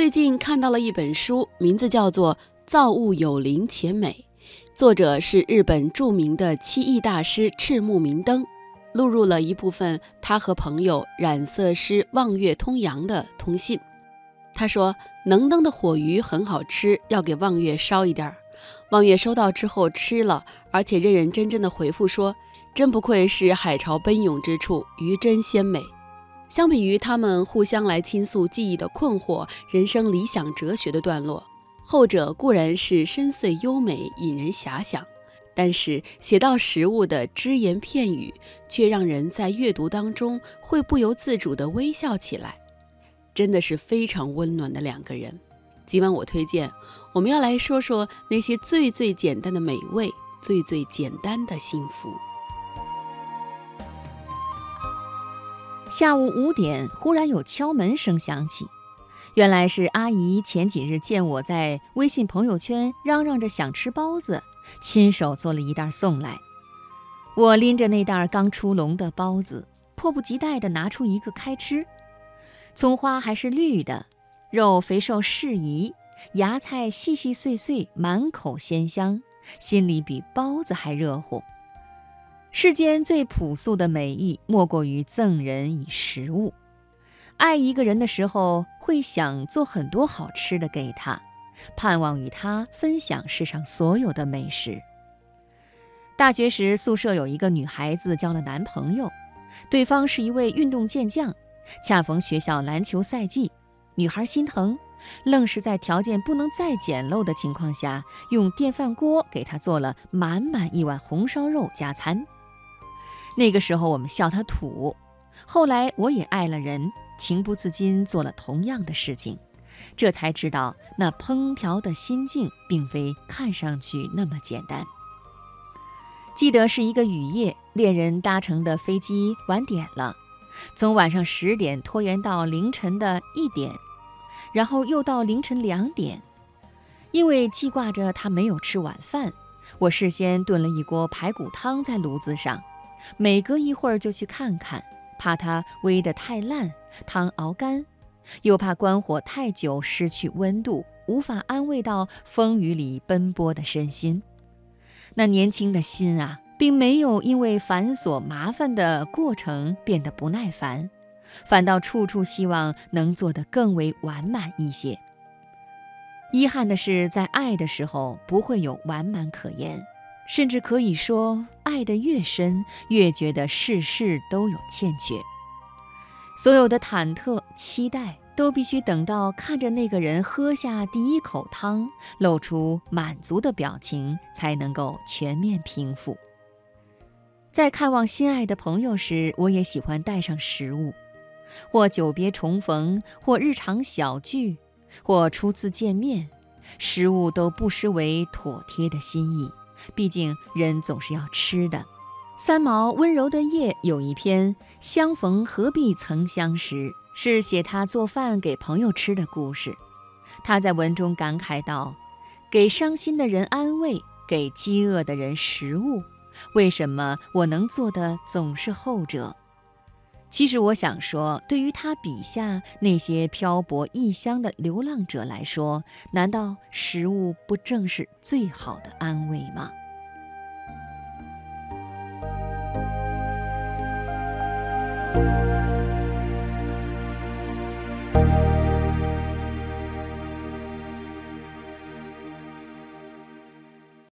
最近看到了一本书，名字叫做《造物有灵且美》，作者是日本著名的漆艺大师赤木明灯，录入了一部分他和朋友染色师望月通阳的通信。他说：“能登的火鱼很好吃，要给望月烧一点儿。”望月收到之后吃了，而且认认真真的回复说：“真不愧是海潮奔涌之处，鱼真鲜美。”相比于他们互相来倾诉记忆的困惑、人生理想哲学的段落，后者固然是深邃优美、引人遐想，但是写到食物的只言片语，却让人在阅读当中会不由自主地微笑起来，真的是非常温暖的两个人。今晚我推荐，我们要来说说那些最最简单的美味，最最简单的幸福。下午五点，忽然有敲门声响起，原来是阿姨前几日见我在微信朋友圈嚷嚷着想吃包子，亲手做了一袋送来。我拎着那袋刚出笼的包子，迫不及待地拿出一个开吃。葱花还是绿的，肉肥瘦适宜，芽菜细细碎碎，满口鲜香，心里比包子还热乎。世间最朴素的美意，莫过于赠人以食物。爱一个人的时候，会想做很多好吃的给他，盼望与他分享世上所有的美食。大学时，宿舍有一个女孩子交了男朋友，对方是一位运动健将，恰逢学校篮球赛季，女孩心疼，愣是在条件不能再简陋的情况下，用电饭锅给他做了满满一碗红烧肉加餐。那个时候我们笑他土，后来我也爱了人，情不自禁做了同样的事情，这才知道那烹调的心境并非看上去那么简单。记得是一个雨夜，恋人搭乘的飞机晚点了，从晚上十点拖延到凌晨的一点，然后又到凌晨两点，因为记挂着他没有吃晚饭，我事先炖了一锅排骨汤在炉子上。每隔一会儿就去看看，怕它煨得太烂，汤熬干；又怕关火太久失去温度，无法安慰到风雨里奔波的身心。那年轻的心啊，并没有因为繁琐麻烦的过程变得不耐烦，反倒处处希望能做得更为完满一些。遗憾的是，在爱的时候不会有完满可言。甚至可以说，爱得越深，越觉得事事都有欠缺。所有的忐忑、期待，都必须等到看着那个人喝下第一口汤，露出满足的表情，才能够全面平复。在看望心爱的朋友时，我也喜欢带上食物，或久别重逢，或日常小聚，或初次见面，食物都不失为妥帖的心意。毕竟人总是要吃的。三毛温柔的夜有一篇《相逢何必曾相识》，是写他做饭给朋友吃的故事。他在文中感慨道：“给伤心的人安慰，给饥饿的人食物，为什么我能做的总是后者？”其实我想说对于他笔下那些漂泊异乡的流浪者来说难道食物不正是最好的安慰吗？